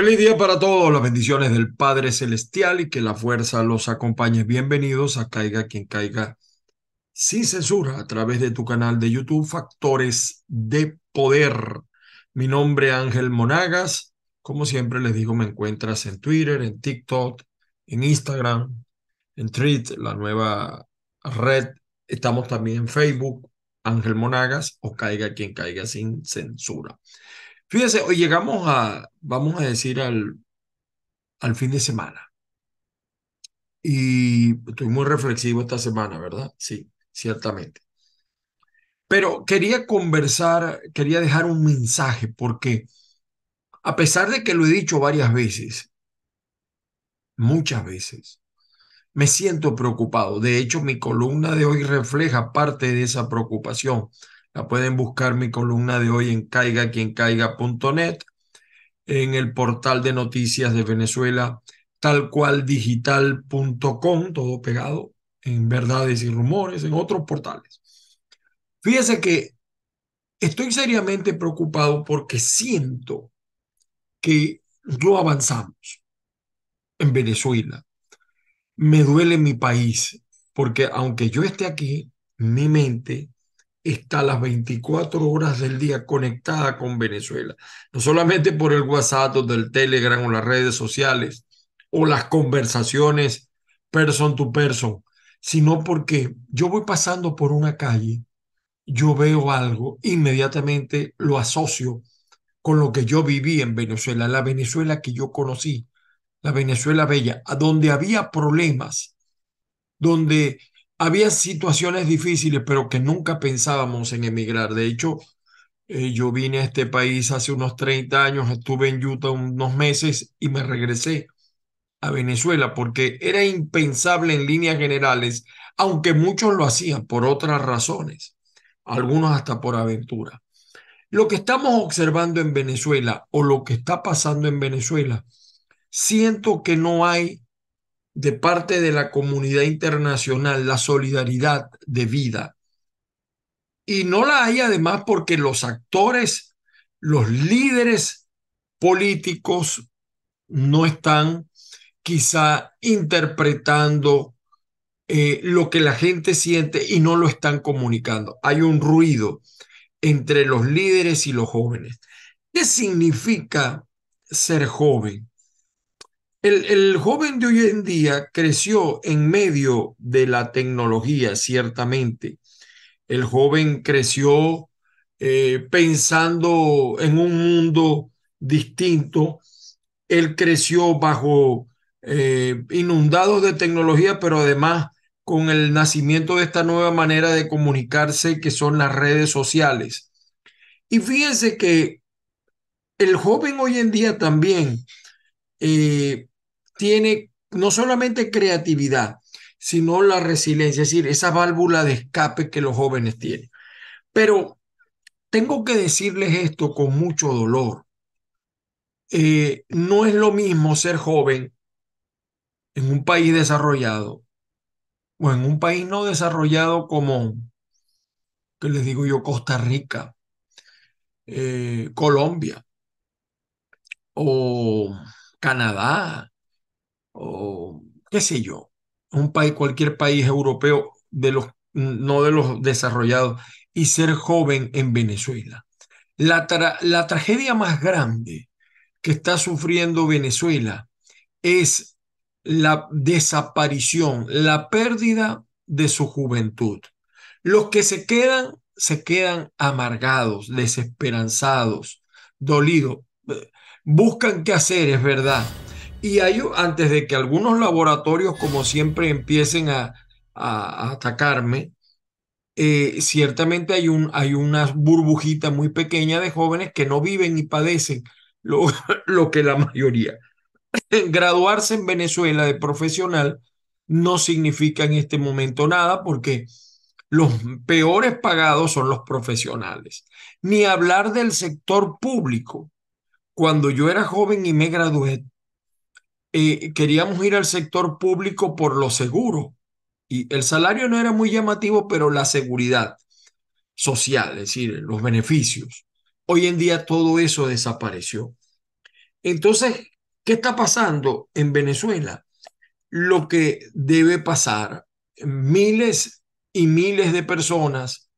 Feliz día para todos, las bendiciones del Padre Celestial y que la fuerza los acompañe. Bienvenidos a Caiga quien caiga sin censura a través de tu canal de YouTube Factores de Poder. Mi nombre es Ángel Monagas. Como siempre les digo, me encuentras en Twitter, en TikTok, en Instagram, en Tweet, la nueva red. Estamos también en Facebook, Ángel Monagas o Caiga quien caiga sin censura. Fíjense, hoy llegamos a, vamos a decir, al, al fin de semana. Y estoy muy reflexivo esta semana, ¿verdad? Sí, ciertamente. Pero quería conversar, quería dejar un mensaje, porque a pesar de que lo he dicho varias veces, muchas veces, me siento preocupado. De hecho, mi columna de hoy refleja parte de esa preocupación. La pueden buscar mi columna de hoy en caigaquiencaiga.net, en el portal de noticias de Venezuela, tal cual digital.com, todo pegado, en verdades y rumores, en otros portales. Fíjese que estoy seriamente preocupado porque siento que no avanzamos en Venezuela. Me duele mi país, porque aunque yo esté aquí, mi mente está las 24 horas del día conectada con Venezuela. No solamente por el WhatsApp o del Telegram o las redes sociales o las conversaciones person to person, sino porque yo voy pasando por una calle, yo veo algo, inmediatamente lo asocio con lo que yo viví en Venezuela, la Venezuela que yo conocí, la Venezuela bella, donde había problemas, donde había situaciones difíciles, pero que nunca pensábamos en emigrar. De hecho, eh, yo vine a este país hace unos 30 años, estuve en Utah unos meses y me regresé a Venezuela porque era impensable en líneas generales, aunque muchos lo hacían por otras razones, algunos hasta por aventura. Lo que estamos observando en Venezuela o lo que está pasando en Venezuela, siento que no hay de parte de la comunidad internacional la solidaridad de vida. Y no la hay además porque los actores, los líderes políticos no están quizá interpretando eh, lo que la gente siente y no lo están comunicando. Hay un ruido entre los líderes y los jóvenes. ¿Qué significa ser joven? El, joven de hoy en día creció en medio de la tecnología, ciertamente. El joven creció eh, pensando en un mundo distinto. Él creció bajo eh, inundado de tecnología, pero además con el nacimiento de esta nueva manera de comunicarse que son las redes sociales. Y fíjense que el joven hoy en día también eh, tiene no solamente creatividad, sino la resiliencia, es decir, esa válvula de escape que los jóvenes tienen. Pero tengo que decirles esto con mucho dolor. Eh, no es lo mismo ser joven en un país desarrollado o en un país no desarrollado como, que les digo yo, Costa Rica, eh, Colombia o Canadá o qué sé yo, un país, cualquier país europeo de los, no de los desarrollados, y ser joven en Venezuela. La, la tragedia más grande que está sufriendo Venezuela es la desaparición, la pérdida de su juventud. Los que se quedan, se quedan amargados, desesperanzados, dolidos. Buscan qué hacer, es verdad, y hay, antes de que algunos laboratorios, como siempre, empiecen a, atacarme, eh, ciertamente hay, un, hay una burbujita muy pequeña de jóvenes que no viven y padecen lo, lo que la mayoría. Graduarse en Venezuela de profesional no significa en este momento nada porque los peores pagados son los profesionales. Ni hablar del sector público. Cuando yo era joven y me gradué, eh, queríamos ir al sector público por lo seguro. Y el salario no era muy llamativo, pero la seguridad social, es decir, los beneficios. Hoy en día todo eso desapareció. Entonces, ¿Qué está pasando en Venezuela? Lo que debe pasar. Miles y miles de personas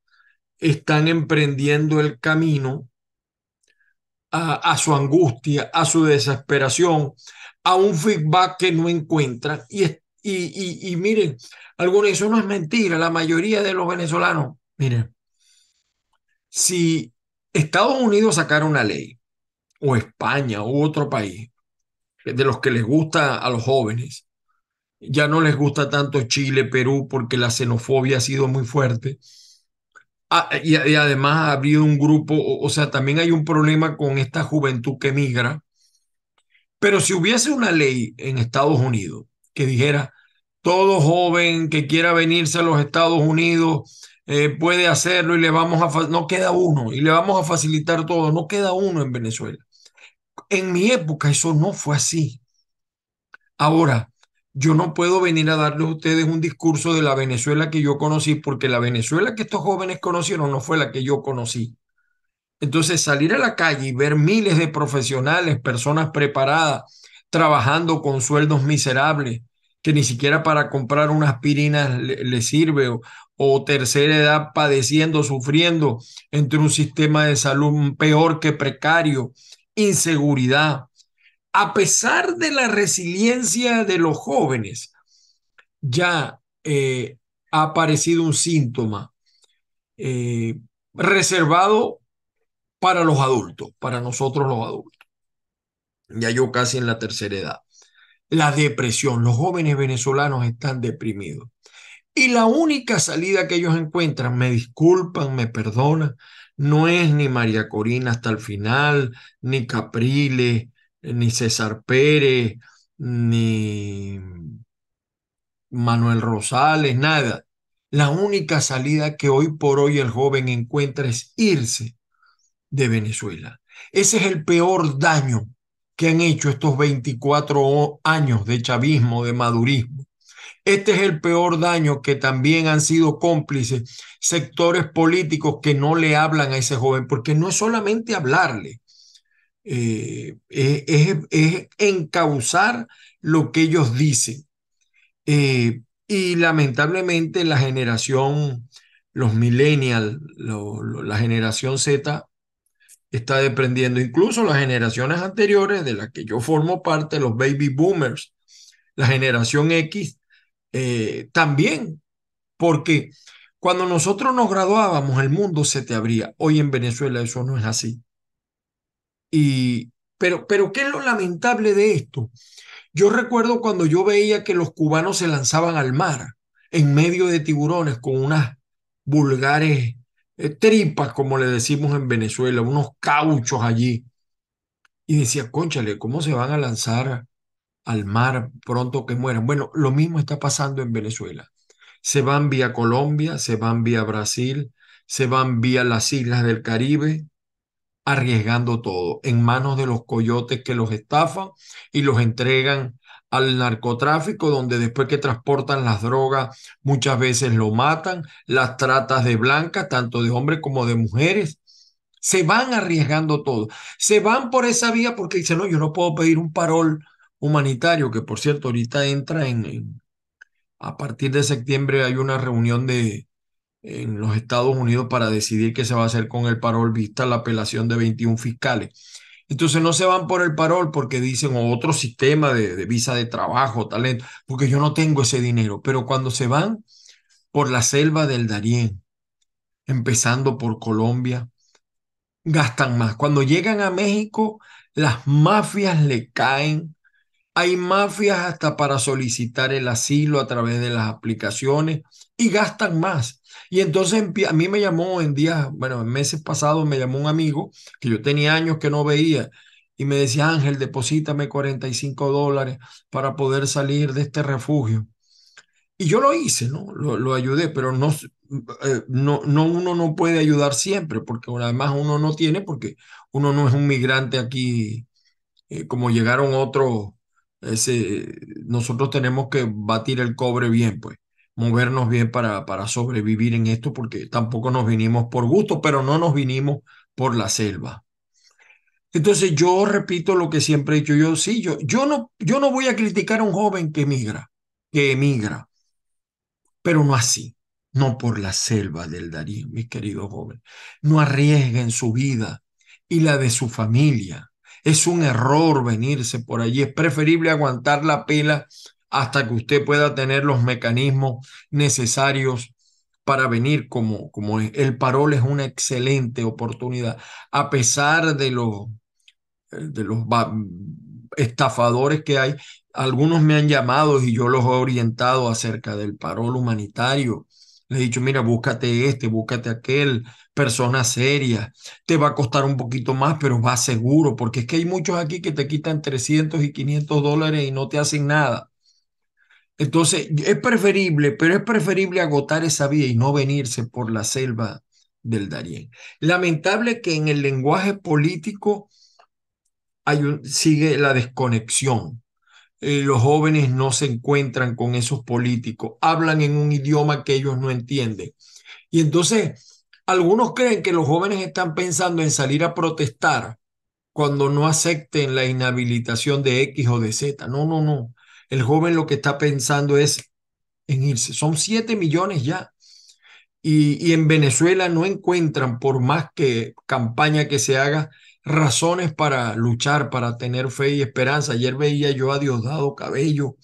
están emprendiendo el camino a, a, su angustia, a su desesperación, a un feedback que no encuentran. Y, y, y, miren, algunos, eso no es mentira, la mayoría de los venezolanos, miren, si Estados Unidos sacara una ley, o España, u otro país, de los que les gusta a los jóvenes, ya no les gusta tanto Chile, Perú, porque la xenofobia ha sido muy fuerte. Ah, y, y, además ha habido un grupo, o, o, sea, también hay un problema con esta juventud que migra. Pero si hubiese una ley en Estados Unidos que dijera, todo joven que quiera venirse a los Estados Unidos eh, puede hacerlo y le vamos a, no queda uno, y le vamos a facilitar todo, no queda uno en Venezuela. En mi época eso no fue así. Ahora, yo no puedo venir a darles a ustedes un discurso de la Venezuela que yo conocí, porque la Venezuela que estos jóvenes conocieron no fue la que yo conocí. Entonces, salir a la calle y ver miles de profesionales, personas preparadas, trabajando con sueldos miserables, que ni siquiera para comprar una aspirina le, sirve, o, o, tercera edad padeciendo, sufriendo entre un sistema de salud peor que precario, inseguridad. A pesar de la resiliencia de los jóvenes, ya eh, ha aparecido un síntoma eh, reservado para los adultos, para nosotros los adultos. Ya yo casi en la tercera edad. La depresión. Los jóvenes venezolanos están deprimidos. Y la única salida que ellos encuentran, me disculpan, me perdonan, no es ni María Corina hasta el final, ni Capriles, ni César Pérez, ni Manuel Rosales, nada. La única salida que hoy por hoy el joven encuentra es irse de Venezuela. Ese es el peor daño que han hecho estos 24 años de chavismo, de madurismo. Este es el peor daño que también han sido cómplices sectores políticos que no le hablan a ese joven, porque no es solamente hablarle, eh, es, es, encauzar lo que ellos dicen. Eh, y lamentablemente la generación, los millennials, la generación Z, está deprendiendo. Incluso las generaciones anteriores, de las que yo formo parte, los baby boomers, la generación X, eh, también, porque cuando nosotros nos graduábamos, el mundo se te abría. Hoy en Venezuela eso no es así. Y, pero, pero, ¿qué es lo lamentable de esto? Yo recuerdo cuando yo veía que los cubanos se lanzaban al mar en medio de tiburones con unas vulgares eh, tripas, como le decimos en Venezuela, unos cauchos allí. Y decía, conchale, ¿cómo se van a lanzar al mar pronto que mueran? Bueno, lo mismo está pasando en Venezuela. Se van vía Colombia, se van vía Brasil, se van vía las islas del Caribe, arriesgando todo en manos de los coyotes que los estafan y los entregan al narcotráfico, donde después que transportan las drogas muchas veces lo matan, las tratas de blancas, tanto de hombres como de mujeres. Se van arriesgando todo. Se van por esa vía porque dicen, no, yo no puedo pedir un parol humanitario, que por cierto ahorita entra en, a partir de septiembre hay una reunión de, en los Estados Unidos para decidir qué se va a hacer con el parol vista la apelación de 21 fiscales. Entonces no se van por el parol porque dicen otro sistema de, de, visa de trabajo, talento, porque yo no tengo ese dinero. Pero cuando se van por la selva del Darién, empezando por Colombia, gastan más. Cuando llegan a México, las mafias le caen. Hay mafias hasta para solicitar el asilo a través de las aplicaciones y gastan más. Y entonces a mí me llamó en días, bueno, en meses pasados me llamó un amigo que yo tenía años que no veía y me decía, Ángel, deposítame 45 dólares para poder salir de este refugio. Y yo lo hice, ¿no? Lo, lo ayudé, pero no, eh, no, no, uno no puede ayudar siempre, porque además uno no tiene, porque uno no es un migrante aquí, eh, como llegaron otros, ese, nosotros tenemos que batir el cobre bien, pues movernos bien para, para sobrevivir en esto, porque tampoco nos vinimos por gusto, pero no nos vinimos por la selva. Entonces yo repito lo que siempre he dicho, yo sí, yo, yo, no, yo no voy a criticar a un joven que emigra, que emigra, pero no así, no por la selva del Darío, mis queridos jóvenes. No arriesguen su vida y la de su familia. Es un error venirse por allí, es preferible aguantar la pela hasta que usted pueda tener los mecanismos necesarios para venir como, como es. El parol es una excelente oportunidad, a pesar de los, de los estafadores que hay. Algunos me han llamado y yo los he orientado acerca del parol humanitario. Le he dicho, mira, búscate este, búscate aquel, persona seria. Te va a costar un poquito más, pero va seguro, porque es que hay muchos aquí que te quitan 300 y 500 dólares y no te hacen nada. Entonces, es preferible, pero es preferible agotar esa vía y no venirse por la selva del Darién. Lamentable que en el lenguaje político sigue la desconexión. Eh, los jóvenes no se encuentran con esos políticos, hablan en un idioma que ellos no entienden. Y entonces, algunos creen que los jóvenes están pensando en salir a protestar cuando no acepten la inhabilitación de X o de Z. No, no, no. El joven lo que está pensando es en irse. Son 7 millones ya. Y, y en Venezuela no encuentran, por más que campaña que se haga, razones para luchar, para tener fe y esperanza. Ayer veía yo a Diosdado Cabello,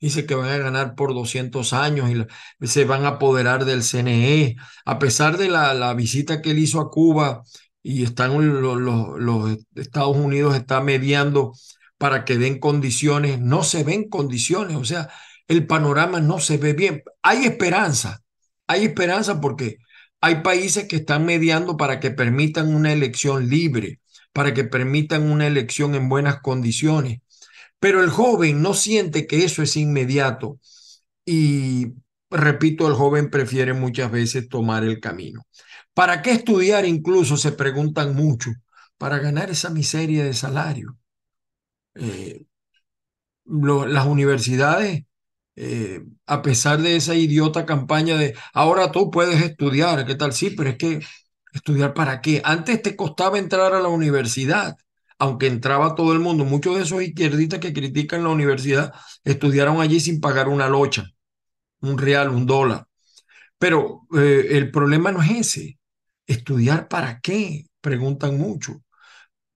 dice que van a ganar por 200 años y se van a apoderar del CNE, a pesar de la, la visita que él hizo a Cuba y están los, los, los Estados Unidos está mediando para que den condiciones, no se ven condiciones, o sea, el panorama no se ve bien. Hay esperanza, hay esperanza porque hay países que están mediando para que permitan una elección libre, para que permitan una elección en buenas condiciones. Pero el joven no siente que eso es inmediato y, repito, el joven prefiere muchas veces tomar el camino. ¿Para qué estudiar? Incluso se preguntan mucho, para ganar esa miseria de salario. Eh, las universidades eh, a pesar de esa idiota campaña de ahora tú puedes estudiar, ¿qué tal? Sí, pero es que estudiar para qué? Antes te costaba entrar a la universidad, aunque entraba todo el mundo. Muchos de esos izquierdistas que critican la universidad estudiaron allí sin pagar una locha, un real, un dólar. Pero eh, el problema no es ese. ¿Estudiar para qué? Preguntan mucho.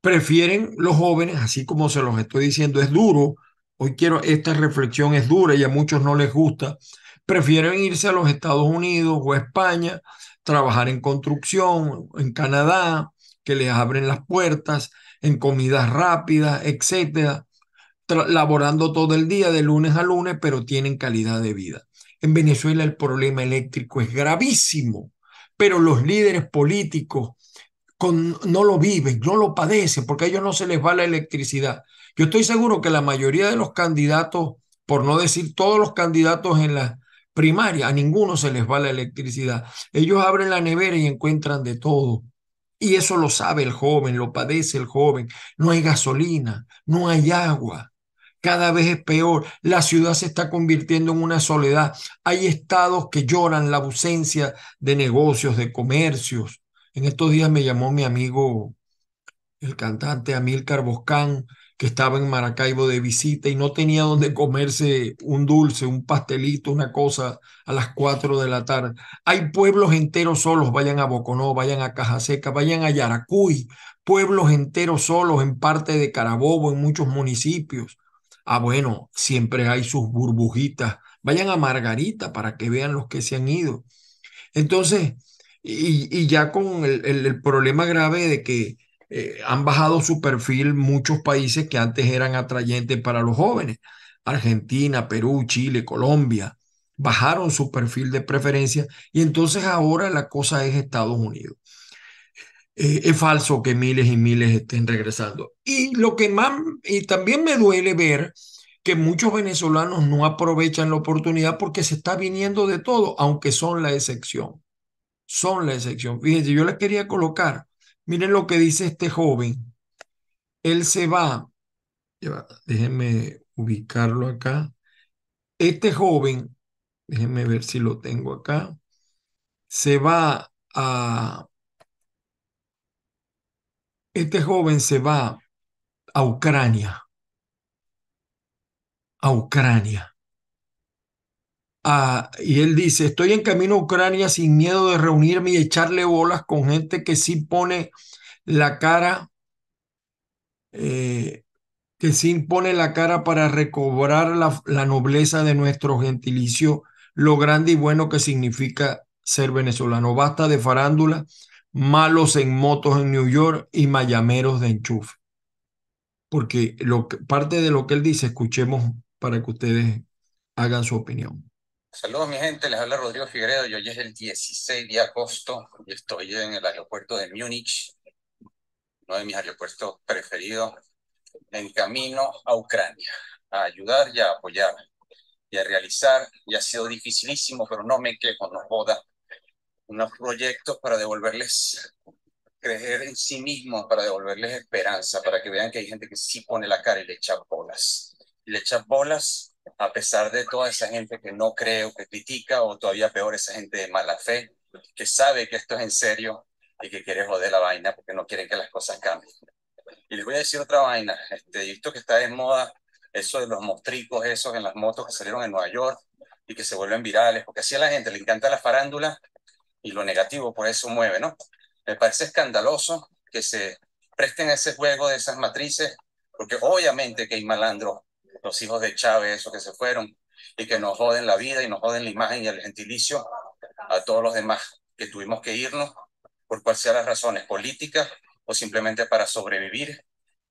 Prefieren los jóvenes, así como se los estoy diciendo, es duro hoy quiero, esta reflexión es dura y a muchos no les gusta, prefieren irse a los Estados Unidos o a España, trabajar en construcción, en Canadá, que les abren las puertas, en comidas rápidas, etcétera, laborando todo el día de lunes a lunes, pero tienen calidad de vida. En Venezuela el problema eléctrico es gravísimo, pero los líderes políticos no lo viven, no lo padecen, porque a ellos no se les va la electricidad. Yo estoy seguro que la mayoría de los candidatos, por no decir todos los candidatos en la primaria, a ninguno se les va la electricidad. Ellos abren la nevera y encuentran de todo. Y eso lo sabe el joven, lo padece el joven. No hay gasolina, no hay agua. Cada vez es peor. La ciudad se está convirtiendo en una soledad. Hay estados que lloran la ausencia de negocios, de comercios. En estos días me llamó mi amigo, el cantante Amílcar Boscán, que estaba en Maracaibo de visita y no tenía donde comerse un dulce, un pastelito, una cosa a las 4 de la tarde. Hay pueblos enteros solos, vayan a Boconó, vayan a Cajaseca, vayan a Yaracuy, pueblos enteros solos en parte de Carabobo, en muchos municipios. Ah, bueno, siempre hay sus burbujitas. Vayan a Margarita para que vean los que se han ido. Entonces, y, ya con el problema grave de que eh, han bajado su perfil muchos países que antes eran atrayentes para los jóvenes. Argentina, Perú, Chile, Colombia, bajaron su perfil de preferencia y entonces ahora la cosa es Estados Unidos. Eh, es falso que miles y miles estén regresando. Y lo que más, y también me duele ver que muchos venezolanos no aprovechan la oportunidad porque se está viniendo de todo, aunque son la excepción. Son la excepción. Fíjense, yo les quería colocar Miren lo que dice este joven. Él se va, déjenme ubicarlo acá. Este joven, déjenme ver si lo tengo acá, se va a este joven se va a Ucrania, a Ucrania. Ah, y él dice, estoy en camino a Ucrania sin miedo de reunirme y echarle bolas con gente que sí pone la cara, eh, que sí pone la cara para recobrar la, nobleza de nuestro gentilicio, lo grande y bueno que significa ser venezolano. Basta de farándula, malos en motos en New York y mayameros de enchufe. Porque parte de lo que él dice, escuchemos para que ustedes hagan su opinión. Saludos mi gente, les habla Rodrigo Figueredo y hoy es el 16 de agosto y estoy en el aeropuerto de Múnich, uno de mis aeropuertos preferidos, en camino a Ucrania, a ayudar y a apoyar y a realizar, y ha sido dificilísimo, pero no me quejo, no joda, unos proyectos para devolverles creer en sí mismos, para devolverles esperanza, para que vean que hay gente que sí pone la cara y le echa bolas. Y le echa bolas a pesar de toda esa gente que no cree o que critica, o todavía peor, esa gente de mala fe, que sabe que esto es en serio y que quiere joder la vaina porque no quieren que las cosas cambien. Y les voy a decir otra vaina, este, visto que está de moda eso de los mostricos, esos en las motos que salieron en Nueva York y que se vuelven virales, porque así a la gente le encanta la farándula y lo negativo por eso mueve, ¿no? Me parece escandaloso que se presten ese juego de esas matrices, porque obviamente que hay malandros, los hijos de Chávez, esos que se fueron, y que nos joden la vida y nos joden la imagen y el gentilicio a todos los demás que tuvimos que irnos por cual sean las razones políticas o simplemente para sobrevivir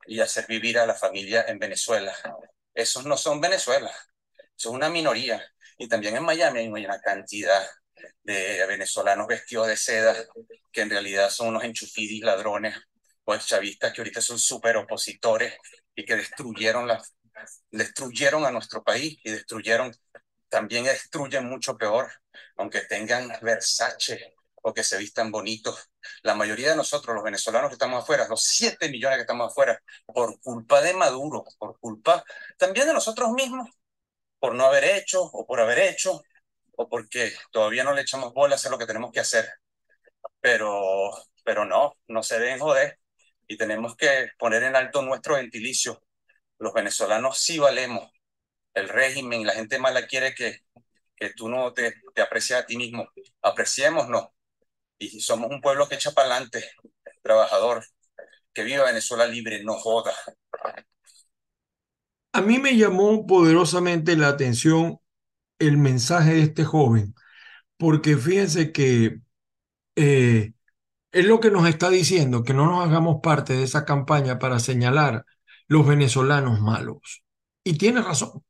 y hacer vivir a la familia en Venezuela. Esos no son Venezuela, son una minoría. Y también en Miami hay una cantidad de venezolanos vestidos de seda que en realidad son unos enchufidis ladrones o chavistas que ahorita son súper opositores y que destruyeron, la, destruyeron a nuestro país y destruyeron, también destruyen mucho peor, aunque tengan Versace o que se vistan bonitos. La mayoría de nosotros, los venezolanos que estamos afuera, los 7 millones que estamos afuera, por culpa de Maduro, por culpa también de nosotros mismos, por no haber hecho o por haber hecho, o porque todavía no le echamos bola a hacer lo que tenemos que hacer. Pero, pero no, no se deben joder y tenemos que poner en alto nuestro gentilicio. Los venezolanos sí valemos. El régimen, la gente mala quiere que, que tú no te, te aprecias a ti mismo. Apreciémonos y somos un pueblo que echa para adelante, trabajador, que viva Venezuela libre, no joda. A mí me llamó poderosamente la atención el mensaje de este joven, porque fíjense que eh, es lo que nos está diciendo, que no nos hagamos parte de esa campaña para señalar los venezolanos malos. Y tiene razón,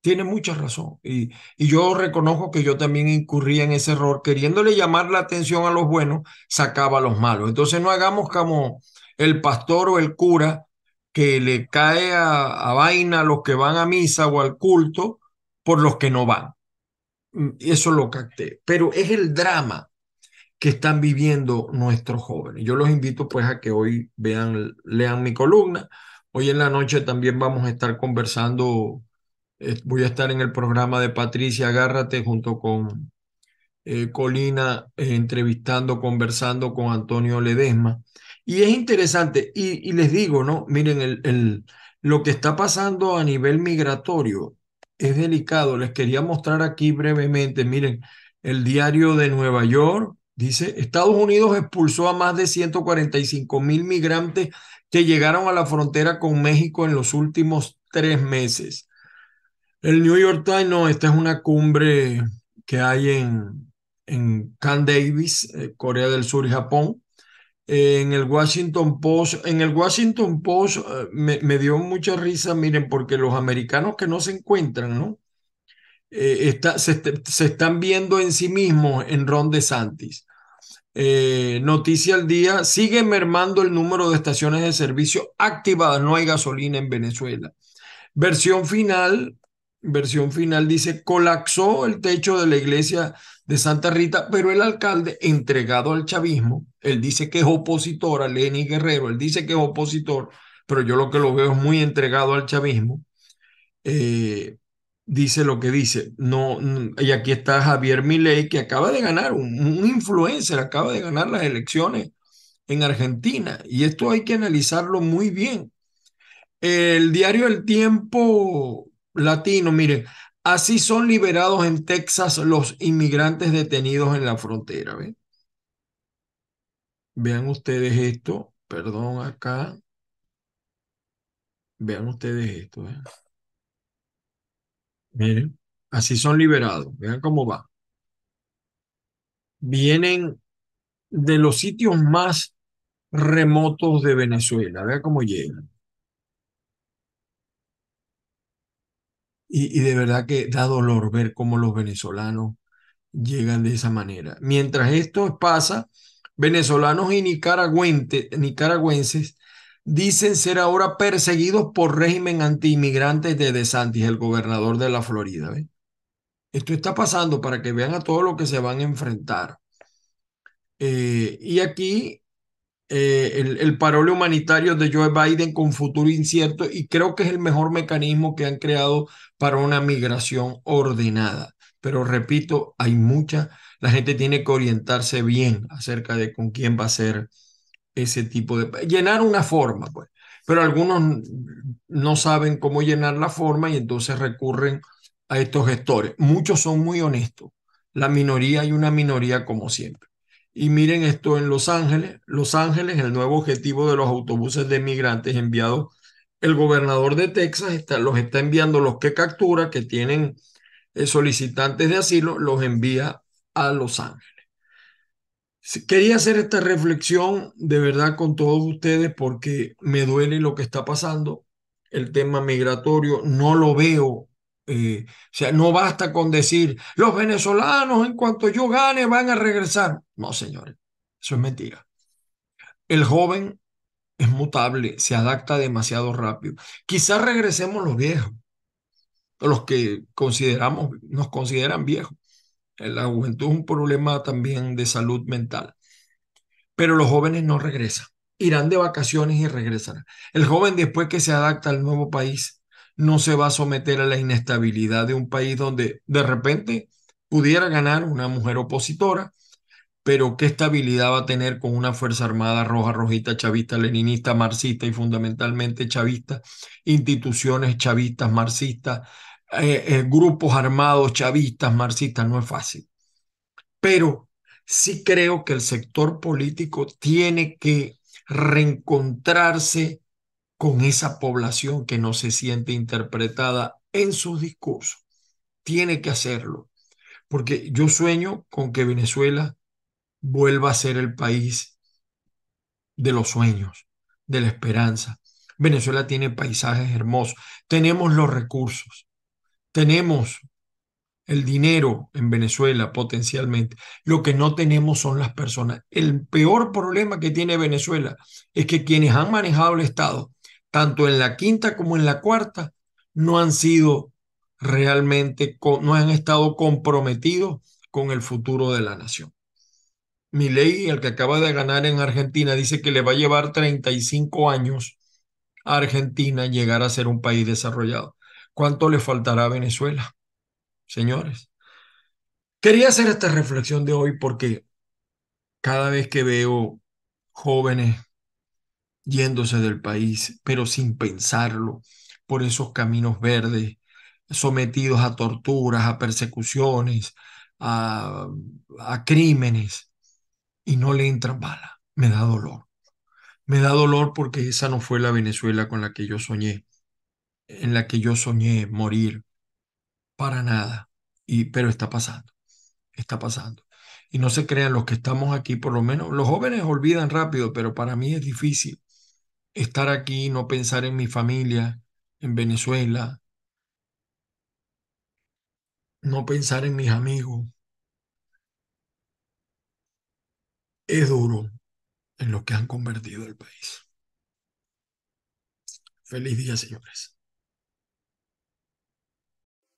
tiene mucha razón. Y, y yo reconozco que yo también incurría en ese error, queriéndole llamar la atención a los buenos, sacaba a los malos. Entonces no hagamos como el pastor o el cura que le cae a, a vaina a los que van a misa o al culto por los que no van. Eso lo capté. Pero es el drama que están viviendo nuestros jóvenes. Yo los invito pues a que hoy vean, lean mi columna. Hoy en la noche también vamos a estar conversando, eh, voy a estar en el programa de Patricia Agárrate junto con eh, Colina, eh, entrevistando, conversando con Antonio Ledesma. Y es interesante, y, les digo, ¿no? Miren, el, lo que está pasando a nivel migratorio es delicado. Les quería mostrar aquí brevemente, miren, el diario de Nueva York dice, Estados Unidos expulsó a más de 145 mil migrantes que llegaron a la frontera con México en los últimos tres meses. El New York Times, no, esta es una cumbre que hay en, en Davis, eh, Corea del Sur y Japón. En el Washington Post, en el Washington Post eh, me, me, dio mucha risa, miren, porque los americanos que no se encuentran, ¿no? Eh, está, se, se, están viendo en sí mismos en Ron DeSantis. Eh, noticia al día, sigue mermando el número de estaciones de servicio activadas, no hay gasolina en Venezuela. Versión final, versión final dice, colapsó el techo de la iglesia de Santa Rita, pero el alcalde, entregado al chavismo, él dice que es opositor a Lenny Guerrero, él dice que es opositor, pero yo lo que lo veo es muy entregado al chavismo, eh, dice lo que dice. No, y aquí está Javier Milei, que acaba de ganar, un, influencer, acaba de ganar las elecciones en Argentina. Y esto hay que analizarlo muy bien. El diario El Tiempo Latino, mire, así son liberados en Texas los inmigrantes detenidos en la frontera. ¿ven? Vean ustedes esto, perdón acá. Vean ustedes esto. ¿eh? Miren, así son liberados. Vean cómo va. Vienen de los sitios más remotos de Venezuela. Vean cómo llegan. Y, y, de verdad que da dolor ver cómo los venezolanos llegan de esa manera. Mientras esto pasa, venezolanos y nicaragüenses, nicaragüenses dicen ser ahora perseguidos por régimen antiinmigrantes de DeSantis, el gobernador de la Florida. Esto está pasando para que vean a todo lo que se van a enfrentar. Eh, y aquí eh, el, el parole humanitario de Joe Biden con futuro incierto y creo que es el mejor mecanismo que han creado para una migración ordenada. Pero repito, hay mucha, la gente tiene que orientarse bien acerca de con quién va a ser ese tipo de... Llenar una forma, pues. Pero algunos no saben cómo llenar la forma y entonces recurren a estos gestores. Muchos son muy honestos. La minoría hay una minoría como siempre. Y miren esto en Los Ángeles. Los Ángeles, el nuevo objetivo de los autobuses de migrantes enviados. El gobernador de Texas está, los está enviando los que captura, que tienen eh, solicitantes de asilo, los envía a Los Ángeles. Quería hacer esta reflexión de verdad con todos ustedes porque me duele lo que está pasando. El tema migratorio no lo veo. Eh, o sea, no basta con decir, los venezolanos en cuanto yo gane van a regresar. No, señores, eso es mentira. El joven es mutable, se adapta demasiado rápido. Quizás regresemos los viejos, los que consideramos, nos consideran viejos. La juventud es un problema también de salud mental. Pero los jóvenes no regresan. Irán de vacaciones y regresarán. El joven después que se adapta al nuevo país no se va a someter a la inestabilidad de un país donde de repente pudiera ganar una mujer opositora, pero qué estabilidad va a tener con una Fuerza Armada roja, rojita, chavista, leninista, marxista y fundamentalmente chavista, instituciones chavistas, marxistas, eh, grupos armados chavistas, marxistas, no es fácil. Pero sí creo que el sector político tiene que reencontrarse con esa población que no se siente interpretada en sus discursos. Tiene que hacerlo, porque yo sueño con que Venezuela vuelva a ser el país de los sueños, de la esperanza. Venezuela tiene paisajes hermosos, tenemos los recursos, tenemos el dinero en Venezuela potencialmente. Lo que no tenemos son las personas. El peor problema que tiene Venezuela es que quienes han manejado el Estado, tanto en la quinta como en la cuarta, no han sido realmente, no han estado comprometidos con el futuro de la nación. Mi ley, el que acaba de ganar en Argentina, dice que le va a llevar 35 años a Argentina llegar a ser un país desarrollado. ¿Cuánto le faltará a Venezuela? Señores, quería hacer esta reflexión de hoy porque cada vez que veo jóvenes yéndose del país, pero sin pensarlo, por esos caminos verdes, sometidos a torturas, a persecuciones, a, crímenes, y no le entran balas, me da dolor. Me da dolor porque esa no fue la Venezuela con la que yo soñé en la que yo soñé morir para nada. Y, pero está pasando, está pasando. Y no se crean los que estamos aquí, por lo menos los jóvenes olvidan rápido, pero para mí es difícil estar aquí, no pensar en mi familia, en Venezuela, no pensar en mis amigos. Es duro en lo que han convertido el país. Feliz día, señores.